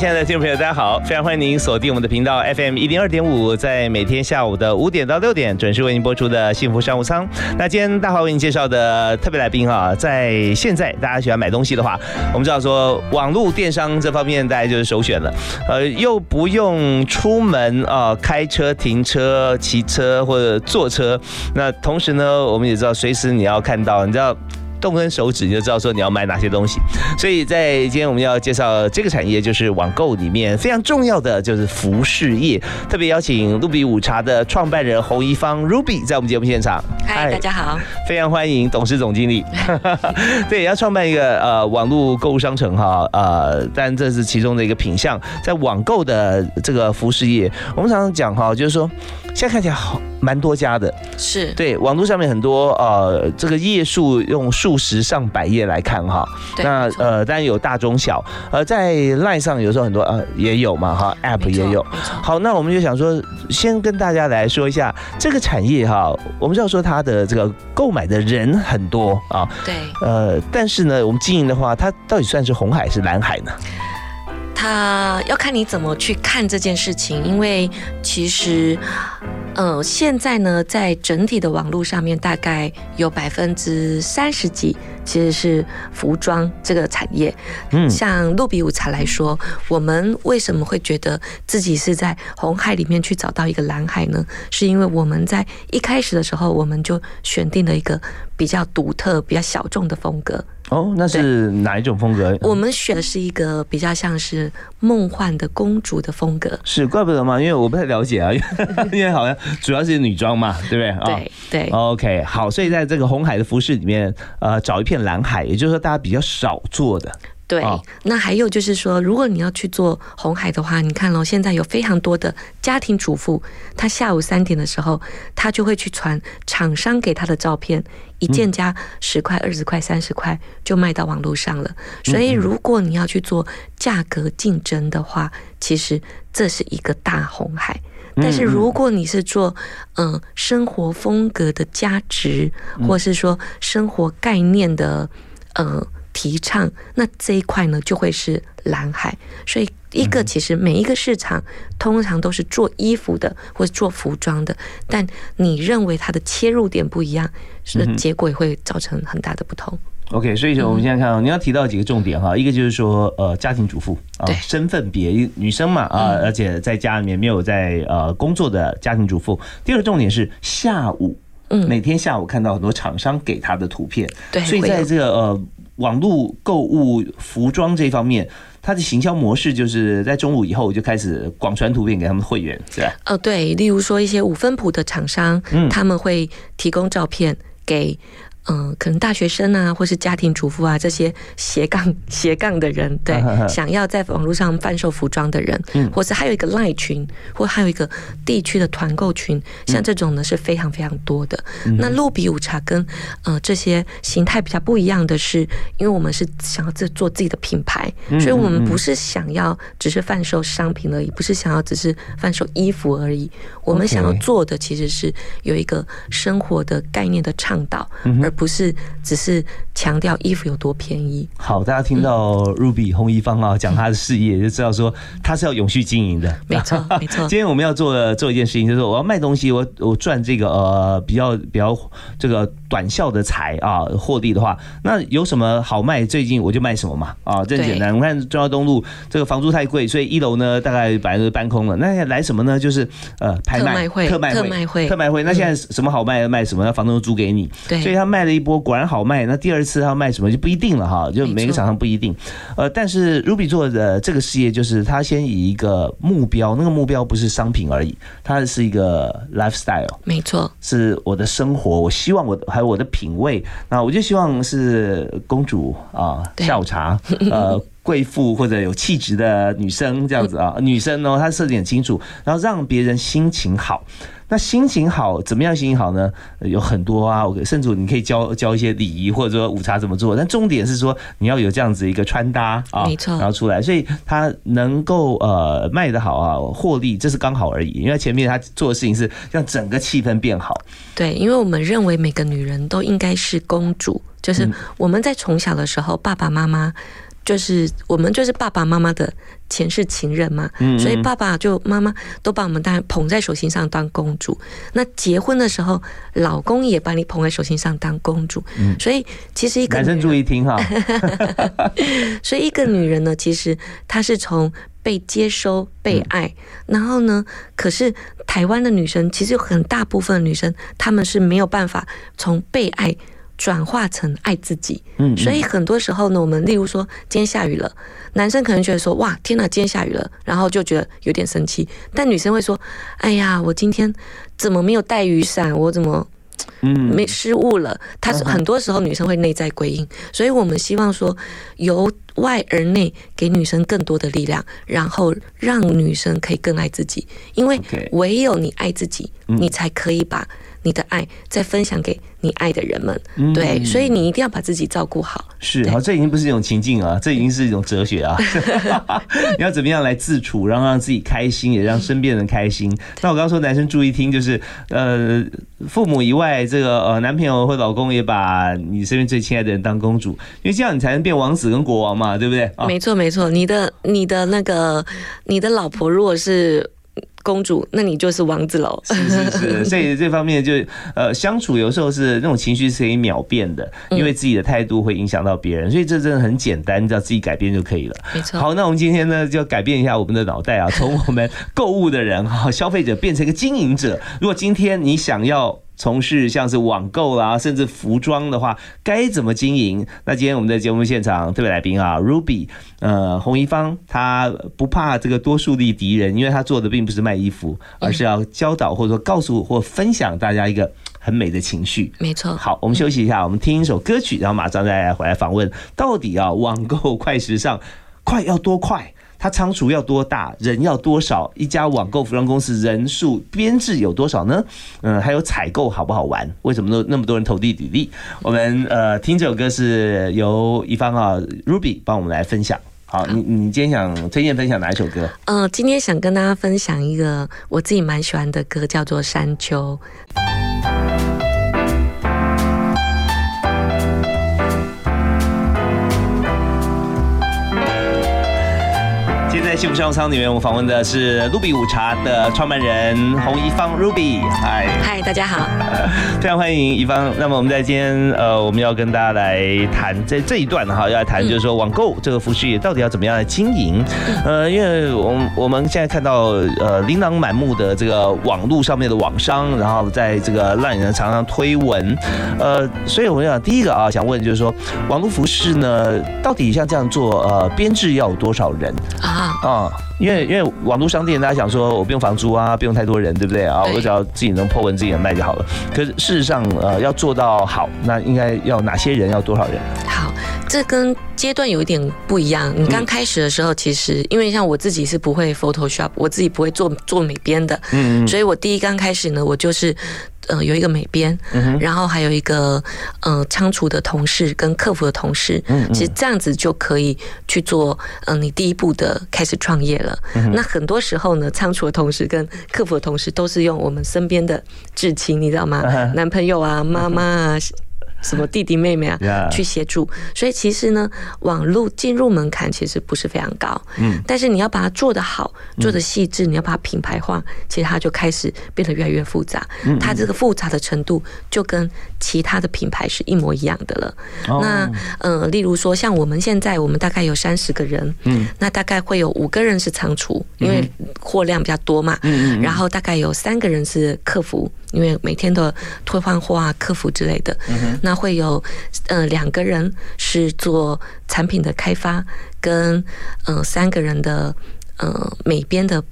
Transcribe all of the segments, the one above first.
亲爱的听众朋友，大家好！非常欢迎您锁定我们的频道 FM 一零二点五，在每天下午的五点到六点准时为您播出的幸福商务舱。那今天大华为您介绍的特别来宾啊，在现在大家喜欢买东西的话，我们知道说网络电商这方面大家就是首选了，呃，又不用出门啊，开车、停车、骑车或者坐车。那同时呢，我们也知道随时你要看到，你知道。动根手指你就知道说你要买哪些东西，所以在今天我们要介绍这个产业，就是网购里面非常重要的就是服饰业。特别邀请露比午茶的创办人洪一芳 Ruby 在我们节目现场。嗨，大家好，非常欢迎董事总经理。对，要创办一个呃网络购物商城哈，呃，但这是其中的一个品相，在网购的这个服饰业，我们常常讲哈，就是说现在看起来好蛮多家的，是对网络上面很多呃这个页数用数。十上百页来看哈，那呃当然有大中小，呃在 LINE 上有时候很多呃也有嘛哈，App 也有。好，那我们就想说，先跟大家来说一下这个产业哈，我们知道说它的这个购买的人很多啊，对，呃，但是呢，我们经营的话，它到底算是红海是蓝海呢？它要看你怎么去看这件事情，因为其实。呃，现在呢，在整体的网络上面，大概有百分之三十几其实是服装这个产业。嗯，像露比午茶来说，我们为什么会觉得自己是在红海里面去找到一个蓝海呢？是因为我们在一开始的时候，我们就选定了一个比较独特、比较小众的风格。哦，那是哪一种风格？我们选的是一个比较像是梦幻的公主的风格。是，怪不得嘛，因为我不太了解啊，因为 好像主要是女装嘛，对不对啊？对对。OK，好，所以在这个红海的服饰里面，呃，找一片蓝海，也就是说大家比较少做的。对，那还有就是说，如果你要去做红海的话，你看喽，现在有非常多的家庭主妇，她下午三点的时候，她就会去传厂商给她的照片，一件加十块、二十块、三十块就卖到网络上了。所以，如果你要去做价格竞争的话，其实这是一个大红海。但是，如果你是做嗯生活风格的价值，或是说生活概念的，呃。提倡那这一块呢，就会是蓝海。所以，一个其实每一个市场通常都是做衣服的，或者做服装的，但你认为它的切入点不一样，是结果也会造成很大的不同。OK，所以说我们现在看，你要提到几个重点哈，一个就是说，呃，家庭主妇啊，身份别女生嘛啊，而且在家里面没有在呃工作的家庭主妇。第二个重点是下午，嗯，每天下午看到很多厂商给他的图片，对，所以在这个呃。网络购物服装这方面，它的行销模式就是在中午以后就开始广传图片给他们会员，是吧？呃，对，例如说一些五分谱的厂商，他们会提供照片给。嗯，可能大学生啊，或是家庭主妇啊，这些斜杠 斜杠的人，对，想要在网络上贩售服装的人，嗯，或是还有一个赖群，或还有一个地区的团购群，像这种呢是非常非常多的。那露比午茶跟呃这些形态比较不一样的是，因为我们是想要自做自己的品牌，所以我们不是想要只是贩售商品而已，不是想要只是贩售衣服而已。我们想要做的其实是有一个生活的概念的倡导，而不是只是强调衣服有多便宜。好，大家听到 Ruby 洪一芳啊讲他的事业，就知道说他是要永续经营的。没错，没错。今天我们要做的做一件事情，就是我要卖东西，我我赚这个呃比较比较这个短效的财啊获利的话，那有什么好卖？最近我就卖什么嘛啊，这简单。我看中央东路这个房租太贵，所以一楼呢大概百分之搬空了。那来什么呢？就是呃拍卖会、特卖会、特卖会。那现在什么好卖卖什么？那房东租给你。对，所以他卖了。了一波，果然好卖，那第二次要卖什么就不一定了哈，就每个厂商不一定。呃，但是 Ruby 做的这个事业，就是他先以一个目标，那个目标不是商品而已，它是一个 lifestyle，没错，是我的生活，我希望我还有我的品味，那我就希望是公主啊，下午茶，呃。贵妇或者有气质的女生这样子啊，女生呢，她设定很清楚，然后让别人心情好。那心情好怎么样？心情好呢？有很多啊，甚至你可以教教一些礼仪，或者说午茶怎么做。但重点是说你要有这样子一个穿搭啊，没错，然后出来，所以他能够呃卖得好啊，获利这是刚好而已。因为前面他做的事情是让整个气氛变好。对，因为我们认为每个女人都应该是公主，就是我们在从小的时候，爸爸妈妈。就是我们就是爸爸妈妈的前世情人嘛，所以爸爸就妈妈都把我们当捧在手心上当公主。那结婚的时候，老公也把你捧在手心上当公主。所以其实一个男生注意听哈。所以一个女人呢，其实她是从被接收、被爱，然后呢，可是台湾的女生其实有很大部分女生，她们是没有办法从被爱。转化成爱自己，嗯，所以很多时候呢，我们例如说今天下雨了，男生可能觉得说哇天哪，今天下雨了，然后就觉得有点生气，但女生会说，哎呀，我今天怎么没有带雨伞，我怎么嗯。没失误了？他是很多时候女生会内在归因，所以我们希望说由外而内给女生更多的力量，然后让女生可以更爱自己，因为唯有你爱自己，你才可以把。你的爱再分享给你爱的人们，对，所以你一定要把自己照顾好。是，好，这已经不是一种情境啊，这已经是一种哲学啊。你要怎么样来自处，然后让自己开心，也让身边人开心？那我刚刚说男生注意听，就是呃，父母以外，这个呃，男朋友或老公也把你身边最亲爱的人当公主，因为这样你才能变王子跟国王嘛，对不对？没错，没错。你的你的那个你的老婆如果是。公主，那你就是王子喽。是是是，所以这方面就呃相处有时候是那种情绪是可以秒变的，因为自己的态度会影响到别人，所以这真的很简单，只要自己改变就可以了。没错。好，那我们今天呢就改变一下我们的脑袋啊，从我们购物的人哈消费者变成一个经营者。如果今天你想要。从事像是网购啦，甚至服装的话，该怎么经营？那今天我们的节目现场特别来宾啊，Ruby，呃，洪一芳，他不怕这个多数力敌人，因为他做的并不是卖衣服，而是要教导或者说告诉或分享大家一个很美的情绪。没错。好，我们休息一下，我们听一首歌曲，然后马上再回来访问，到底啊，网购快时尚快要多快？它仓储要多大，人要多少？一家网购服装公司人数编制有多少呢？嗯，还有采购好不好玩？为什么都那么多人投递履历？我们呃听这首歌是由一方啊 Ruby 帮我们来分享。好，你你今天想推荐分享哪一首歌？呃，今天想跟大家分享一个我自己蛮喜欢的歌，叫做《山丘》。幸福商务舱里面，我访问的是 Ruby 午茶的创办人洪一芳 Ruby。嗨，嗨，大家好，非常欢迎一芳。那么我们在今天呃，我们要跟大家来谈在这一段哈，要来谈就是说网购这个服饰业到底要怎么样来经营？呃，因为我我们现在看到呃琳琅满目的这个网络上面的网商，然后在这个让人常常推文，呃，所以我想第一个啊，想问就是说网络服饰呢，到底像这样做呃编制要有多少人啊？啊，因为因为网络商店，大家想说我不用房租啊，不用太多人，对不对啊？我只要自己能破文，自己能卖就好了。可是事实上，呃，要做到好，那应该要哪些人，要多少人？好，这跟阶段有一点不一样。你刚开始的时候，其实因为像我自己是不会 Photoshop，我自己不会做做美编的，嗯嗯，所以我第一刚开始呢，我就是。呃，有一个美编，然后还有一个呃仓储的同事跟客服的同事，其实这样子就可以去做，嗯，你第一步的开始创业了。那很多时候呢，仓储的同事跟客服的同事都是用我们身边的至亲，你知道吗？男朋友啊，妈妈啊。什么弟弟妹妹啊，去协助，所以其实呢，网络进入门槛其实不是非常高，嗯，但是你要把它做得好，做得细致，你要把它品牌化，其实它就开始变得越来越复杂，它这个复杂的程度就跟其他的品牌是一模一样的了。那呃，例如说像我们现在，我们大概有三十个人，嗯，那大概会有五个人是仓储，因为货量比较多嘛，嗯嗯，然后大概有三个人是客服。因为每天的退换货啊、客服之类的，那会有呃两个人是做产品的开发，跟呃三个人的呃美编的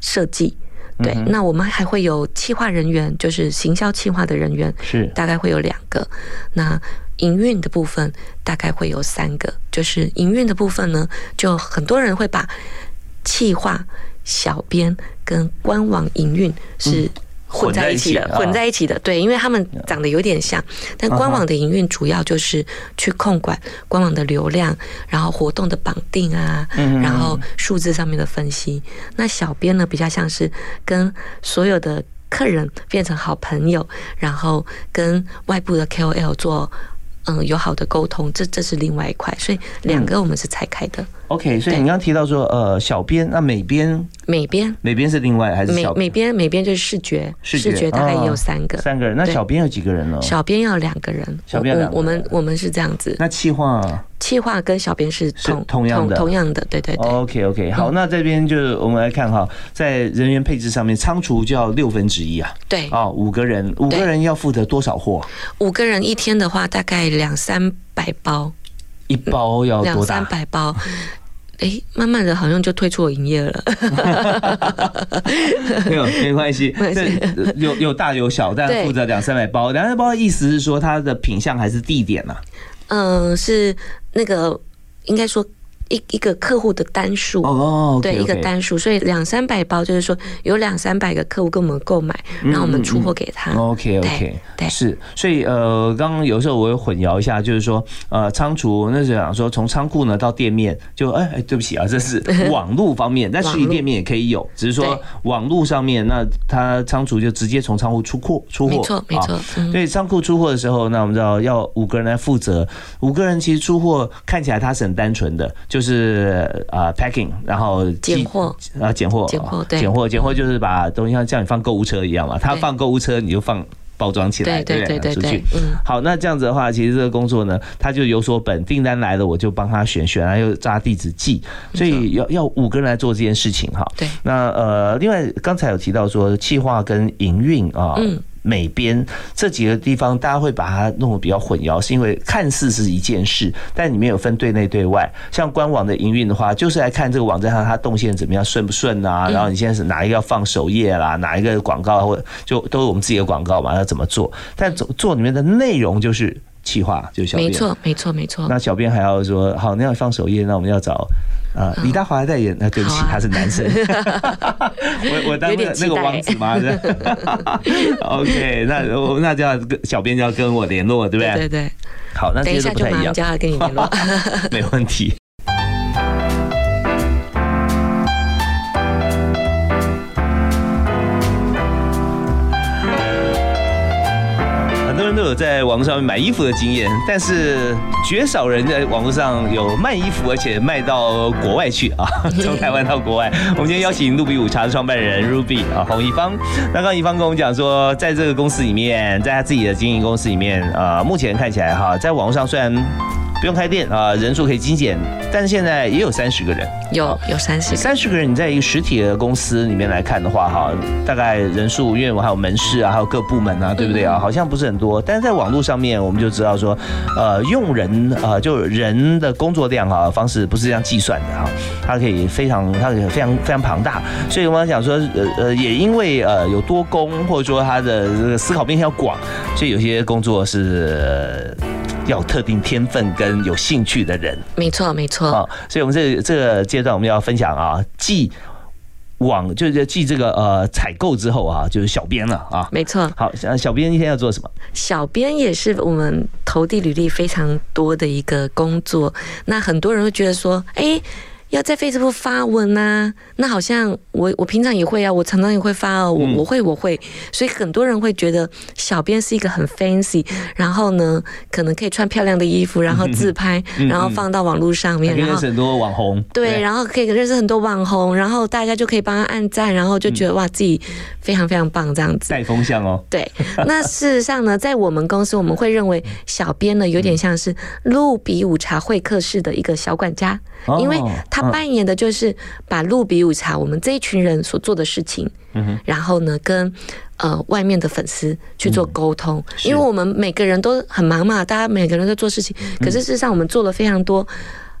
设计。对，那我们还会有企划人员，就是行销企划的人员，是大概会有两个。那营运的部分大概会有三个，就是营运的部分呢，就很多人会把企划、小编跟官网营运是。混在一起的，混在一起的，对，因为他们长得有点像，但官网的营运主要就是去控管官网的流量，然后活动的绑定啊，然后数字上面的分析。那小编呢，比较像是跟所有的客人变成好朋友，然后跟外部的 KOL 做。嗯，友好的沟通，这这是另外一块，所以两个我们是拆开的。OK，所以你刚刚提到说，呃，小编那美编，美编。美编是另外还是美美编美编就是视觉，视觉大概也有三个，三个人。那小编有几个人呢？小编要两个人，小编两，我们我们是这样子。那企划。企划跟小编是同同样的，同样的，对对对。OK OK，好，那这边就是我们来看哈，在人员配置上面，仓储就要六分之一啊。对，哦，五个人，五个人要负责多少货？五个人一天的话，大概两三百包，一包要两三百包。哎，慢慢的好像就退出我营业了。没有，没关系，有有大有小，但负责两三百包。两三百包的意思是说，它的品相还是地点呢？嗯，是那个，应该说。一一个客户的单数。哦，对，一个单数，所以两三百包就是说有两三百个客户跟我们购买，然后我们出货给他。OK OK，对，是，所以呃，刚刚有时候我会混淆一下，就是说呃，仓储那是想说从仓库呢到店面，就哎哎，对不起啊，这是网络方面，但实体店面也可以有，只是说网络上面那他仓储就直接从仓库出货出货，没错没错。所以仓库出货的时候，那我们知道要五个人来负责，五个人其实出货看起来他是很单纯的。就是啊，packing，然后拣货啊，拣货，拣货，对，拣货，拣货就是把东西像叫你放购物车一样嘛，他放购物车，你就放包装起来，对对对出去。嗯，好，那这样子的话，其实这个工作呢，他就有所本，订单来了我就帮他选，选完又扎地址寄，所以要要五个人来做这件事情哈。对，那呃，另外刚才有提到说企划跟营运啊。嗯。美编这几个地方，大家会把它弄得比较混淆，是因为看似是一件事，但里面有分对内对外。像官网的营运的话，就是来看这个网站上它动线怎么样，顺不顺啊？然后你现在是哪一个要放首页啦，哪一个广告或就都是我们自己的广告嘛，要怎么做？但做做里面的内容就是企划，就是小编。没错，没错，没错。那小编还要说，好，你要放首页，那我们要找。啊，李大华代言，那对不起，他是男生。我我当那个那个王子吗？OK，那我那就要跟小编就要跟我联络，对不对？对对。好，那这些都不太一样，叫他跟你联络，没问题。都有在网络上面买衣服的经验，但是绝少人在网络上有卖衣服，而且卖到国外去啊，从台湾到国外。我们今天邀请露比五茶的创办人 Ruby 啊，洪一芳。那刚一芳跟我们讲说，在这个公司里面，在他自己的经营公司里面，呃，目前看起来哈，在网络上虽然。不用开店啊，人数可以精简，但是现在也有三十个人，有有三十三十个人。你在一个实体的公司里面来看的话，哈，大概人数，因为我还有门市啊，还有各部门啊，对不对啊？好像不是很多，但是在网络上面，我们就知道说，呃，用人啊，就人的工作量啊，方式不是这样计算的哈，它可以非常，它可以非常非常庞大。所以我们讲说，呃呃，也因为呃有多工，或者说他的这个思考面向广，所以有些工作是。要特定天分跟有兴趣的人，没错没错。啊，所以我们这这个阶段我们要分享啊，继网就是继这个呃采购之后啊，就是小编了啊，没错。好，小编一天要做什么？小编也是我们投递履历非常多的一个工作。那很多人会觉得说，哎。要在 Facebook 发文呐，那好像我我平常也会啊，我常常也会发哦，我我会我会，所以很多人会觉得小编是一个很 fancy，然后呢，可能可以穿漂亮的衣服，然后自拍，然后放到网络上面，然后认识很多网红，对，然后可以认识很多网红，然后大家就可以帮他按赞，然后就觉得哇，自己非常非常棒这样子，带风向哦。对，那事实上呢，在我们公司，我们会认为小编呢有点像是路比午茶会客室的一个小管家，因为他。扮演的就是把露比午茶我们这一群人所做的事情，然后呢跟呃外面的粉丝去做沟通，因为我们每个人都很忙嘛，大家每个人在做事情，可是事实上我们做了非常多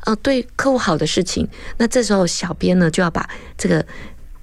呃对客户好的事情，那这时候小编呢就要把这个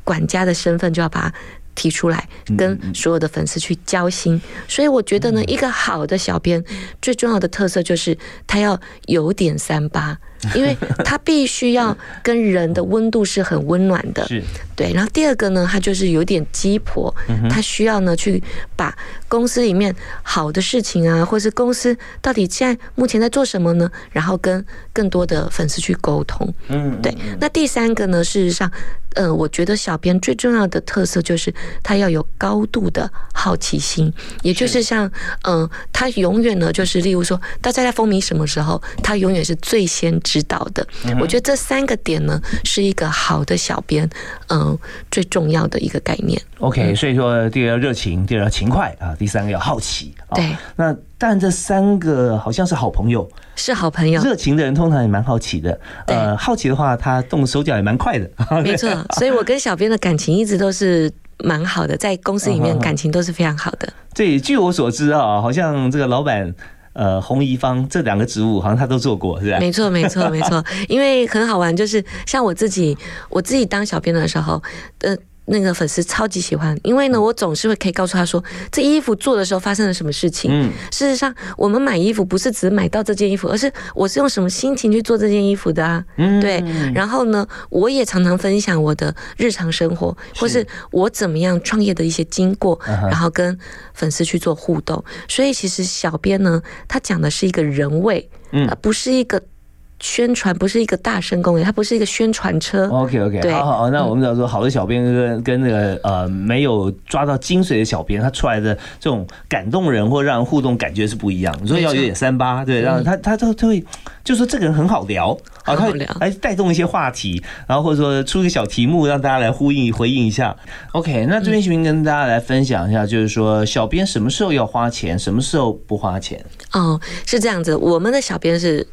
管家的身份就要把它。提出来跟所有的粉丝去交心，所以我觉得呢，一个好的小编最重要的特色就是他要有点三八。因为他必须要跟人的温度是很温暖的，是，对。然后第二个呢，他就是有点鸡婆，他需要呢去把公司里面好的事情啊，或是公司到底现在目前在做什么呢？然后跟更多的粉丝去沟通。嗯，对。那第三个呢，事实上，呃，我觉得小编最重要的特色就是他要有高度的好奇心，也就是像，嗯，他永远呢就是，例如说，大家在风靡什么时候，他永远是最先。知道的，我觉得这三个点呢，是一个好的小编，嗯，最重要的一个概念。OK，所以说第二要热情，第二要勤快啊，第三个要好奇。对，那但这三个好像是好朋友，是好朋友。热情的人通常也蛮好奇的，呃，好奇的话，他动手脚也蛮快的。没错，所以我跟小编的感情一直都是蛮好的，在公司里面 感情都是非常好的。对，据我所知啊，好像这个老板。呃，红怡芳这两个职务好像他都做过，是吧？没错，没错，没错。因为很好玩，就是像我自己，我自己当小编的时候，呃。那个粉丝超级喜欢，因为呢，我总是会可以告诉他说，这衣服做的时候发生了什么事情。嗯，事实上，我们买衣服不是只买到这件衣服，而是我是用什么心情去做这件衣服的啊。嗯，对。然后呢，我也常常分享我的日常生活，或是我怎么样创业的一些经过，然后跟粉丝去做互动。所以，其实小编呢，他讲的是一个人味，嗯，不是一个。宣传不是一个大声公园，它不是一个宣传车。OK OK，好好好，那我们要说好的小编跟跟那个呃没有抓到精髓的小编，他出来的这种感动人或让人互动感觉是不一样。你说要有点三八，对，让他他他他会就说这个人很好聊啊，他来带动一些话题，然后或者说出一个小题目让大家来呼应回应一下。OK，那这边行不跟大家来分享一下，就是说小编什么时候要花钱，什么时候不花钱？哦，是这样子，我们的小编是。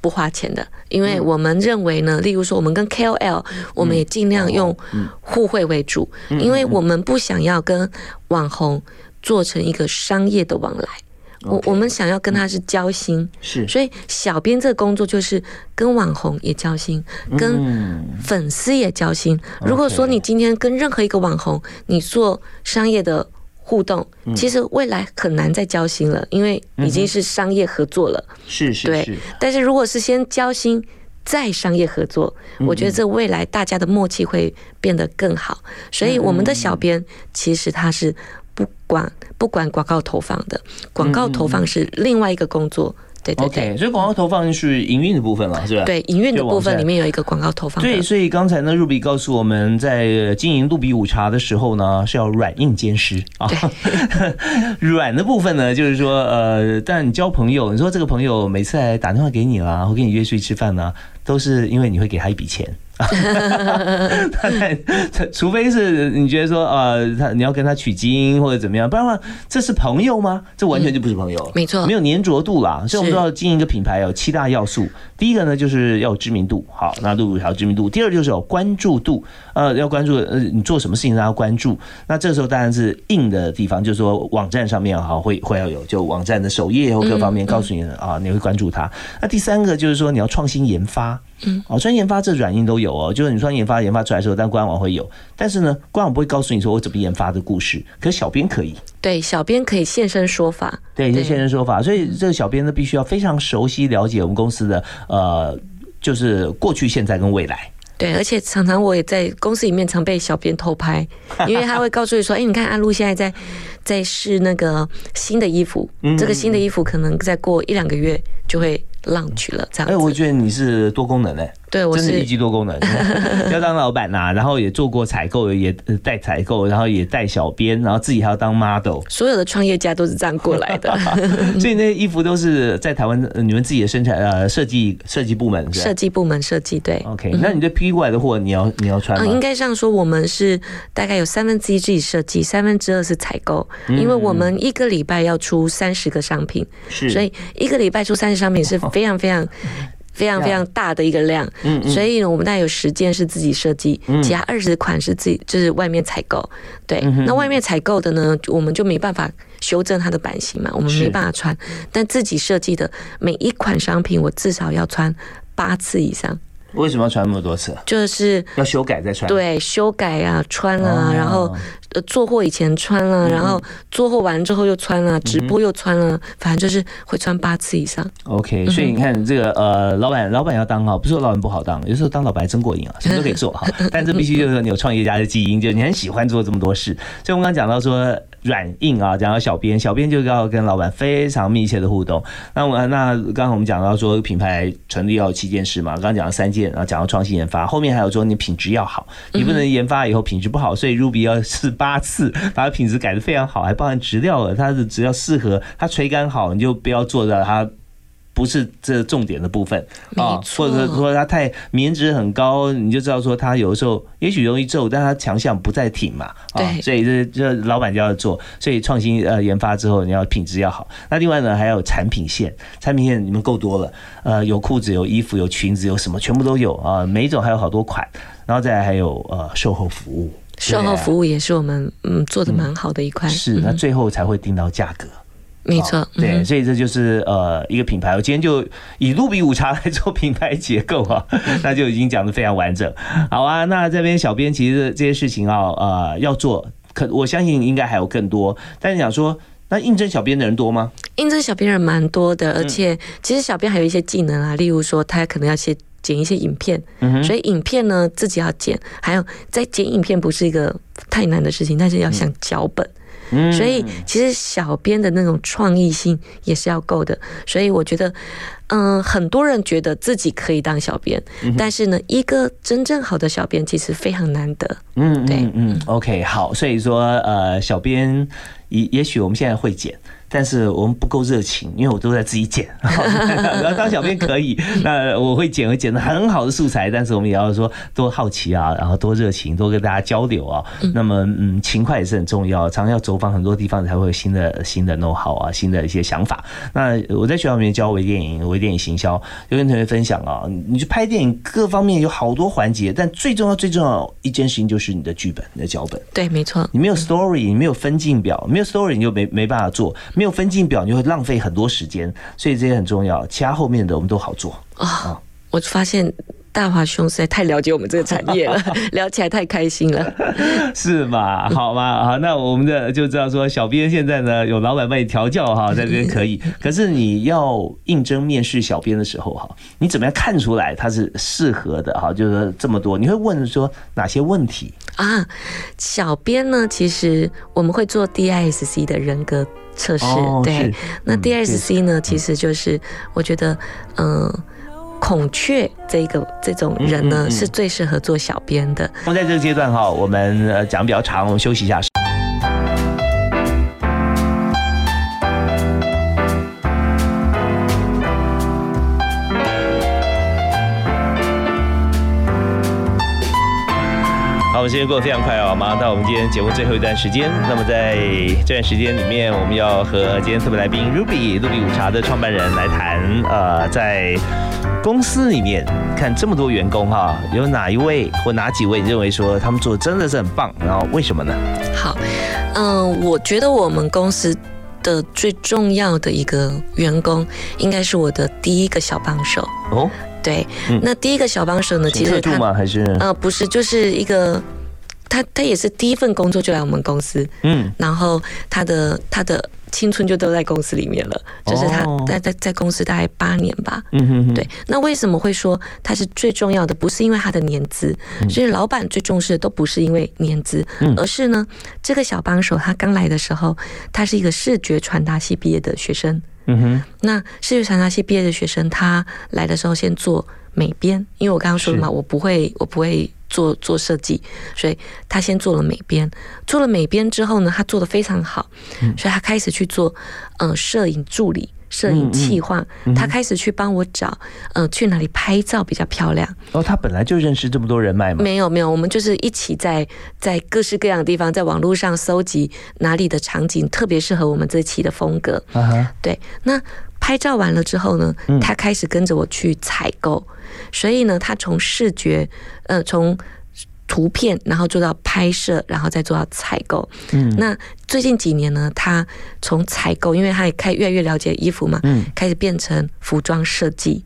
不花钱的，因为我们认为呢，例如说我们跟 KOL，我们也尽量用互惠为主，因为我们不想要跟网红做成一个商业的往来，我我们想要跟他是交心，是，所以小编这个工作就是跟网红也交心，跟粉丝也交心。如果说你今天跟任何一个网红，你做商业的。互动其实未来很难再交心了，因为已经是商业合作了。是是是。但是如果是先交心再商业合作，我觉得这未来大家的默契会变得更好。所以我们的小编其实他是不管不管广告投放的，广告投放是另外一个工作。OK，所以广告投放是营运的部分了，是吧？对，营运的部分里面有一个广告投放。对，所以刚才呢，Ruby 告诉我们在经营杜比午茶的时候呢，是要软硬兼施啊。软的部分呢，就是说，呃，但你交朋友，你说这个朋友每次来打电话给你啦，或跟你约出去吃饭呢，都是因为你会给他一笔钱。他在，除非是你觉得说，呃，他你要跟他取经或者怎么样，不然的话，这是朋友吗？这完全就不是朋友，没错，没有粘着度啦。所以我们知道经营一个品牌有七大要素，第一个呢就是要有知名度，好，那度还有知名度。第二就是有关注度，呃，要关注，呃，你做什么事情让他关注。那这时候当然是硬的地方，就是说网站上面哈会会要有，就网站的首页或各方面告诉你啊，你会关注他。那第三个就是说你要创新研发。嗯，哦，专业研发这软硬都有哦，就是你说研发研发出来的时候，但官网会有，但是呢，官网不会告诉你说我怎么研发的故事，可是小编可以，对，小编可以现身说法，对，现身说法，所以这个小编呢，必须要非常熟悉了解我们公司的呃，就是过去、现在跟未来。对，而且常常我也在公司里面常被小编偷拍，因为他会告诉你说，哎，你看安陆现在在在试那个新的衣服，这个新的衣服可能再过一两个月就会。浪去了，这样。哎，我觉得你是多功能诶，对，我是一机多功能，要当老板呐，然后也做过采购，也带采购，然后也带小编，然后自己还要当 model。所有的创业家都是这样过来的，所以那些衣服都是在台湾你们自己的生产呃设计设计部门，设计部门设计对。OK，那你这批过来的货你要你要穿吗？应该这样说，我们是大概有三分之一自己设计，三分之二是采购，因为我们一个礼拜要出三十个商品，是，所以一个礼拜出三十商品是。非常非常非常非常大的一个量，嗯嗯。所以呢，我们大概有十件是自己设计，嗯。其他二十款是自己就是外面采购。对，嗯那外面采购的呢，我们就没办法修正它的版型嘛，我们没办法穿。但自己设计的每一款商品，我至少要穿八次以上，为什么要穿那么多次？就是要修改再穿？，对修改啊、穿啊，哦然后呃做货以前穿了、嗯然后做货完之后又穿了、直播又穿了，反正就是会穿八次以上。OK，所以你看这个呃，老板老板要当哈，不是说老板不好当，有时候当老板真过瘾啊，什么都可以做哈。但这必须就是说你有创业家的基因，就是你很喜欢做这么多事。所以我们刚刚讲到说软硬啊，讲到小编，小编就要跟老板非常密切的互动。那我那刚刚我们讲到说品牌成立要七件事嘛，刚刚讲了三件，然后讲到创新研发，后面还有说你品质要好，你不能研发以后品质不好，所以 Ruby 要试八次，把它品质改得非常好，还包含质料了，它的只要适合，它垂感好，你就不要做到它。不是这重点的部分啊或者说它太棉质很高，你就知道说它有的时候也许容易皱，但它强项不在挺嘛，啊，对。所以这这老板就要做，所以创新呃研发之后你要品质要好。那另外呢还有产品线，产品线你们够多了，呃，有裤子有衣服有裙子有什么全部都有啊，每一种还有好多款，然后再来还有呃售后服务，售后服务也是我们嗯做的蛮好的一块，是，嗯。那最后才会定到价格。没错哦，对，嗯所以这就是呃一个品牌。我今天就以露比午茶来做品牌结构啊，那就已经讲的非常完整。好啊，那这边小编其实这些事情啊，呃要做，可我相信应该还有更多。但是想说，那应征小编的人多吗？应征小编人蛮多的，嗯而且其实小编还有一些技能啊，例如说他可能要先剪一些影片，嗯，所以影片呢自己要剪，还有在剪影片不是一个太难的事情，但是要想脚本，嗯所以其实小编的那种创意性也是要够的。所以我觉得，嗯、很多人觉得自己可以当小编，嗯但是呢，一个真正好的小编其实非常难得。嗯对嗯嗯，OK，好，所以说呃，小编也也许我们现在会剪。但是我们不够热情，因为我都在自己剪。然后当小编可以，那我会剪，会剪的很好的素材。但是我们也要说多好奇啊，然后多热情，多跟大家交流啊。那么嗯，勤快也是很重要，常常要走访很多地方，才会有新的新的 know how 啊，新的一些想法。那我在学校里面教微电影、微电影行销，就跟同学分享啊，你去拍电影各方面有好多环节，但最重要最重要一件事情就是你的剧本、你的脚本。对，没错，你没有 story，你没有分镜表，没有 story 你就没没办法做，没有分镜表你就会浪费很多时间，所以这些很重要。其他后面的我们都好做。啊、我发现大华兄实在太了解我们这个产业了，聊起来太开心了。是嘛？好嘛？好，那我们的就知道说，小编现在呢有老板帮你调教哈，在这边可以。可是你要应征面试小编的时候哈，你怎么样看出来他是适合的哈？就是说这么多，你会问说哪些问题？啊，小编呢，其实我们会做 DISC 的人格测试，哦对。那嗯 DISC 呢，其实就是我觉得，嗯、孔雀这个这种人呢，嗯嗯嗯是最适合做小编的。那么在这个阶段哈，我们呃讲比较长，我们休息一下。好，我们时间过得非常快哦，马上到我们今天节目最后一段时间。那么在这段时间里面，我们要和今天特别来宾 Ruby 露比午茶的创办人来谈，呃，在公司里面看这么多员工哈，有哪一位或哪几位你认为说他们做的真的是很棒？然后为什么呢？好，嗯、我觉得我们公司的最重要的一个员工，应该是我的第一个小帮手。哦，对，嗯那第一个小帮手呢，其实他吗？还是呃不是，就是一个他他也是第一份工作就来我们公司，嗯然后他的他的青春就都在公司里面了，就是他哦在在在公司大概八年吧。嗯哼哼，对，那为什么会说他是最重要的？不是因为他的年资，所以老板最重视的都不是因为年资，嗯而是呢，这个小帮手他刚来的时候，他是一个视觉传达系毕业的学生。嗯哼，那视觉传达系毕业的学生，他来的时候先做美编，因为我刚刚说了嘛，我不会，我不会做做设计，所以他先做了美编。做了美编之后呢，他做的非常好，嗯所以他开始去做嗯摄影助理。摄影企划，嗯他开始去帮我找，呃，去哪里拍照比较漂亮。哦，他本来就认识这么多人脉吗，没有没有，我们就是一起在在各式各样的地方，在网络上搜集哪里的场景特别适合我们这期的风格。啊哈，对，那拍照完了之后呢嗯，他开始跟着我去采购，所以呢，他从视觉，呃，从图片，然后做到拍摄，然后再做到采购。嗯那最近几年呢，他从采购，因为他也开越来越了解衣服嘛，嗯开始变成服装设计。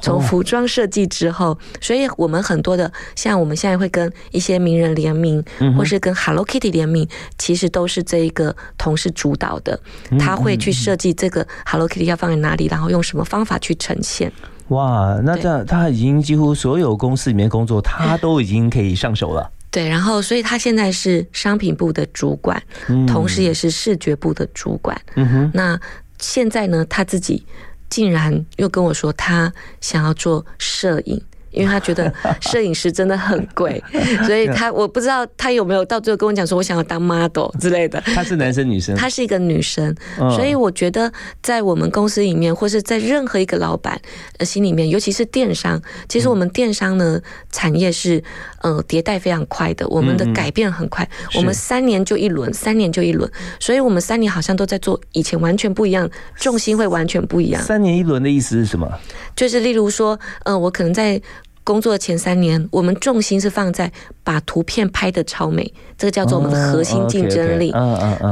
从哦服装设计之后，所以我们很多的，像我们现在会跟一些名人联名，或是跟 Hello Kitty 联名，其实都是这一个同事主导的，嗯他会去设计这个 Hello Kitty 要放在哪里，然后用什么方法去呈现。哇，那这样他已经几乎所有公司里面工作，他都已经可以上手了。对，然后所以他现在是商品部的主管，嗯同时也是视觉部的主管。嗯哼，那现在呢，他自己竟然又跟我说，他想要做摄影。因为他觉得摄影师真的很贵，所以他我不知道他有没有到最后跟我讲说，我想要当 model 之类的。他是男生女生？他是一个女生，嗯所以我觉得在我们公司里面，或是在任何一个老板呃心里面，尤其是电商，其实我们电商呢产业是呃迭代非常快的，我们的嗯嗯改变很快，是我们三年就一轮，三年就一轮，所以我们三年好像都在做以前完全不一样，重心会完全不一样。三年一轮的意思是什么？就是例如说，嗯，我可能在工作前三年，我们重心是放在把图片拍的超美，这个叫做我们的核心竞争力。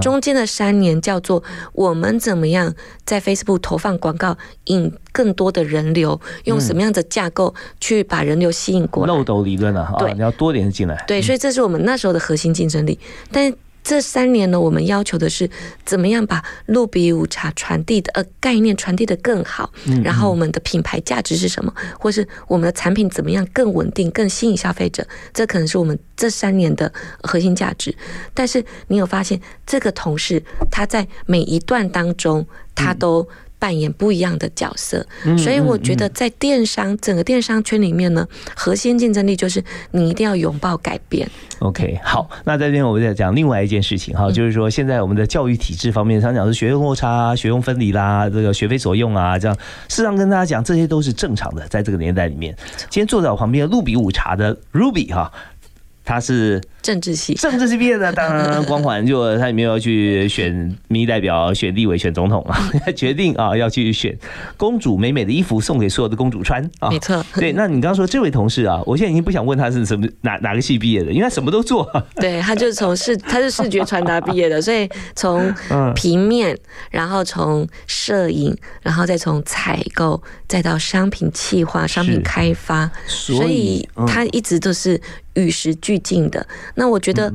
中间的三年叫做我们怎么样在 Facebook 投放广告，引更多的人流，用什么样的架构去把人流吸引过来。漏斗理论啊，啊，对你要多点进来。对，所以这是我们那时候的核心竞争力。但这三年呢，我们要求的是怎么样把露比舞茶传递的呃概念传递的更好，然后我们的品牌价值是什么，或是我们的产品怎么样更稳定、更吸引消费者，这可能是我们这三年的核心价值。但是你有发现，这个同事他在每一段当中，他都扮演不一样的角色，所以我觉得在电商整个电商圈里面呢，核心竞争力就是你一定要拥抱改变。OK，好，那在这边我们再讲另外一件事情哈，就是说现在我们的教育体制方面，常讲是学用落差啊、学用分离啦，这个学非所用啊，这样，事实上跟大家讲，这些都是正常的，在这个年代里面。今天坐在我旁边的露比午茶的 Ruby 哈，他是政治系，政治系毕业的，当然光环就他也没有去选民意代表、选立委、选总统啊，决定啊要去选公主美美的衣服送给所有的公主穿啊。没错，对，那你刚刚说这位同事啊，我现在已经不想问他是什么哪哪个系毕业的，因为他什么都做。对他就是从视他是视觉传达毕业的，所以从嗯平面，然后从摄影，然后再从采购，再到商品企划、商品开发，所以嗯他一直都是与时俱进的。那我觉得。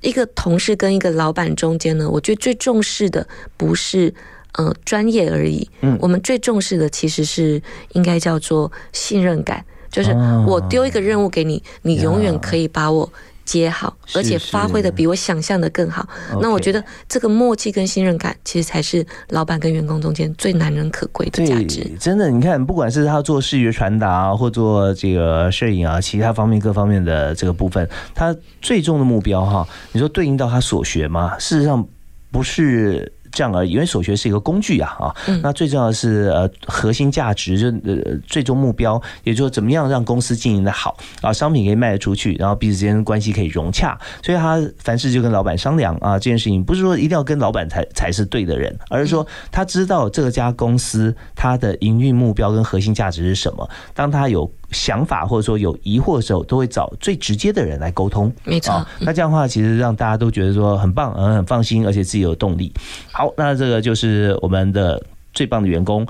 一个同事跟一个老板中间呢，我觉得最重视的不是呃专业而已，嗯我们最重视的其实是应该叫做信任感，就是哦我丢一个任务给你，你永远可以把我接好，而且发挥的比我想象的更好。那我觉得这个默契跟信任感，其实才是老板跟员工中间最难能可贵的价值。真的，你看，不管是他做视觉传达啊，或做这个摄影啊，其他方面各方面的这个部分，他最终的目标哈，你说对应到他所学吗？事实上不是。这样而已，因为所学是一个工具啊，啊，嗯。那最重要的是呃核心价值，就呃最终目标，也就是说怎么样让公司经营的好啊，商品可以卖得出去，然后彼此之间关系可以融洽，所以他凡事就跟老板商量啊，这件事情不是说一定要跟老板才才是对的人，而是说他知道这家公司它的营运目标跟核心价值是什么，当他有想法或者说有疑惑的时候，都会找最直接的人来沟通。没错啊，那这样的话，其实让大家都觉得说很棒，嗯，很放心，而且自己有动力。好，那这个就是我们的最棒的员工。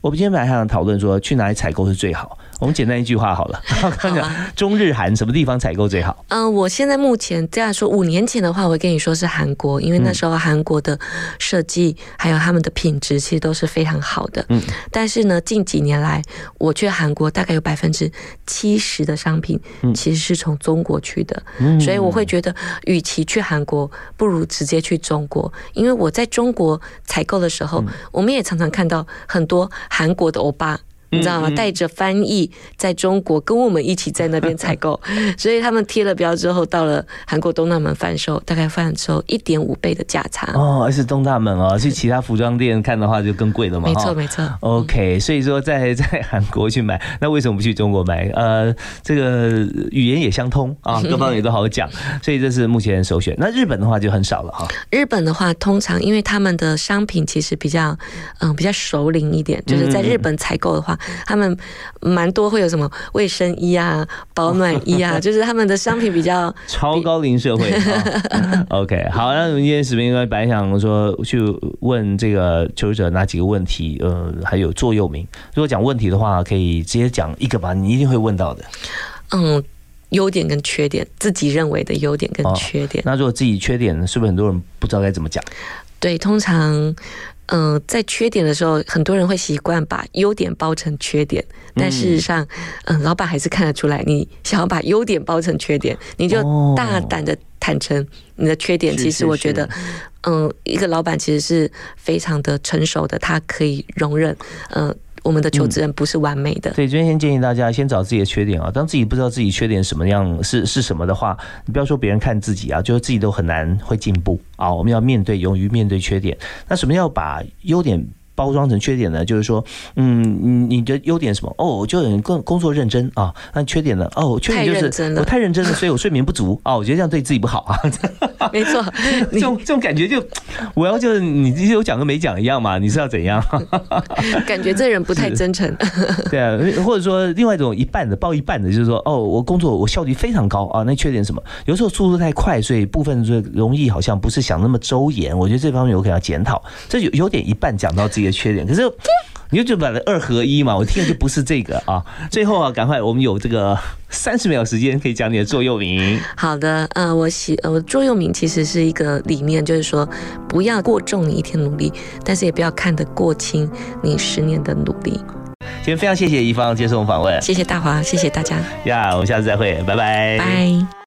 我们今天本来还想讨论说去哪里采购是最好，我们简单一句话好了，中日韩什么地方采购最好？嗯、我现在目前这样说，五年前的话，我会跟你说是韩国，因为那时候韩国的设计还有他们的品质其实都是非常好的。嗯，但是呢，近几年来，我去韩国大概有百分之七十的商品其实是从中国去的，嗯。所以我会觉得，与其去韩国，不如直接去中国，因为我在中国采购的时候，我们也常常看到很多韩国的欧巴。你知道吗？带着翻译在中国跟我们一起在那边采购，所以他们贴了标之后，到了韩国东大门贩售，大概贩售一点五倍的价差。哦，而是东大门哦，去其他服装店看的话就更贵了嘛。没错，没错。OK，所以说在在韩国去买，那为什么不去中国买？呃，这个语言也相通啊，各方面都好讲，所以这是目前首选。那日本的话就很少了哈。日本的话，通常因为他们的商品其实比较嗯比较熟龄一点，就是在日本采购的话，他们蛮多会有什么卫生衣啊、保暖衣啊，就是他们的商品比较超高龄社会。OK，好，那我们今天视频本来想说去问这个求职者哪几个问题，呃，还有座右铭。如果讲问题的话，可以直接讲一个吧，你一定会问到的。嗯，优点跟缺点，自己认为的优点跟缺点。那如果自己缺点，是不是很多人不知道该怎么讲？对，通常。嗯，在缺点的时候，很多人会习惯把优点包成缺点，但事实上，嗯，老板还是看得出来，你想要把优点包成缺点，你就大胆的坦诚你的缺点。其实我觉得，嗯，一个老板其实是非常的成熟的，他可以容忍，嗯。我们的求职人不是完美的，所以今天先建议大家先找自己的缺点啊。当自己不知道自己缺点什么样是是什么的话，你不要说别人看自己啊，就是自己都很难会进步啊。我们要面对，勇于面对缺点。那什么要把优点？包装成缺点呢，就是说，嗯，你你的优点什么？哦，就很工工作认真啊。那缺点呢？哦，缺点就是我太认真了，所以我睡眠不足啊。我觉得这样对自己不好啊。没错，这种这种感觉就，我要就是你有讲跟没讲一样嘛？你是要怎样？感觉这人不太真诚。对啊，或者说另外一种一半的报一半的，就是说，哦，我工作我效率非常高啊。那缺点什么？有时候速度太快，所以部分就容易好像不是想那么周延。我觉得这方面有可能要检讨。这有有点一半讲到自己。缺点，可是你就就把它二合一嘛，我听的就不是这个啊。最后啊，赶快，我们有这个三十秒时间可以讲你的座右铭。好的，呃，我喜呃，我座右铭其实是一个理念，就是说不要过重你一天努力，但是也不要看得过轻你十年的努力。今天非常谢谢一方接受访问，谢谢大华，谢谢大家。呀，我们下次再会，拜拜。拜。